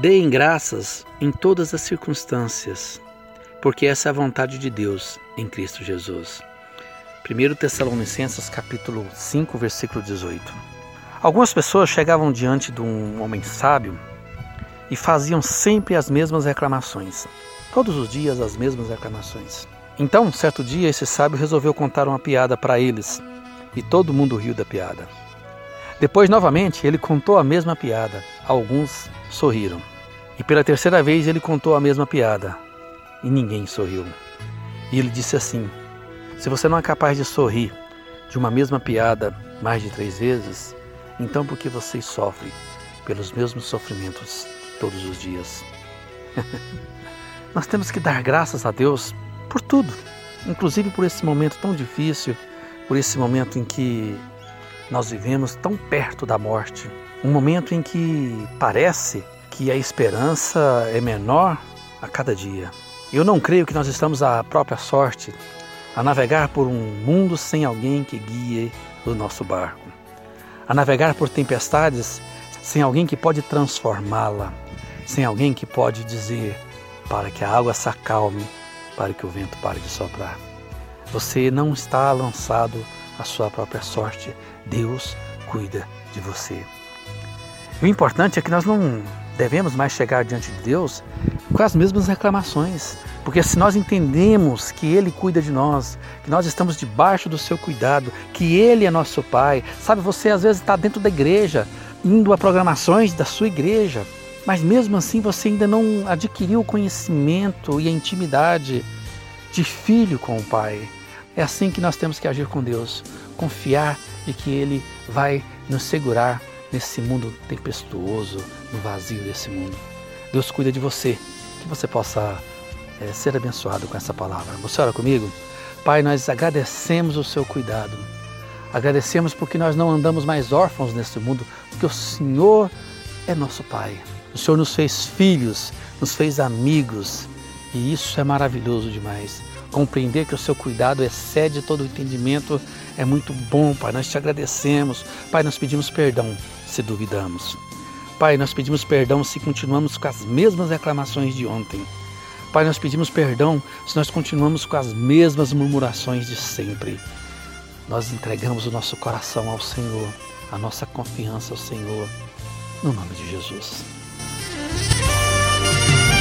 Deem graças em todas as circunstâncias, porque essa é a vontade de Deus em Cristo Jesus. 1 Tessalonicenses capítulo 5, versículo 18. Algumas pessoas chegavam diante de um homem sábio e faziam sempre as mesmas reclamações. Todos os dias as mesmas reclamações. Então, certo dia, esse sábio resolveu contar uma piada para eles e todo mundo riu da piada. Depois, novamente, ele contou a mesma piada. Alguns sorriram. E pela terceira vez ele contou a mesma piada. E ninguém sorriu. E ele disse assim: Se você não é capaz de sorrir de uma mesma piada mais de três vezes, então por que você sofre pelos mesmos sofrimentos todos os dias? Nós temos que dar graças a Deus por tudo, inclusive por esse momento tão difícil, por esse momento em que nós vivemos tão perto da morte, um momento em que parece que a esperança é menor a cada dia. Eu não creio que nós estamos à própria sorte a navegar por um mundo sem alguém que guie o nosso barco, a navegar por tempestades sem alguém que pode transformá-la, sem alguém que pode dizer para que a água se acalme, para que o vento pare de soprar. Você não está lançado à sua própria sorte. Deus cuida de você. O importante é que nós não devemos mais chegar diante de Deus com as mesmas reclamações, porque se nós entendemos que Ele cuida de nós, que nós estamos debaixo do seu cuidado, que Ele é nosso Pai, sabe, você às vezes está dentro da igreja, indo a programações da sua igreja, mas mesmo assim você ainda não adquiriu o conhecimento e a intimidade de filho com o Pai. É assim que nós temos que agir com Deus, confiar de que Ele vai nos segurar nesse mundo tempestuoso, no vazio desse mundo. Deus cuida de você, que você possa é, ser abençoado com essa palavra. Você ora comigo? Pai, nós agradecemos o seu cuidado. Agradecemos porque nós não andamos mais órfãos neste mundo, porque o Senhor é nosso Pai. O Senhor nos fez filhos, nos fez amigos, e isso é maravilhoso demais. Compreender que o seu cuidado excede todo o entendimento é muito bom, Pai. Nós te agradecemos. Pai, nós pedimos perdão se duvidamos. Pai, nós pedimos perdão se continuamos com as mesmas reclamações de ontem. Pai, nós pedimos perdão se nós continuamos com as mesmas murmurações de sempre. Nós entregamos o nosso coração ao Senhor, a nossa confiança ao Senhor, no nome de Jesus.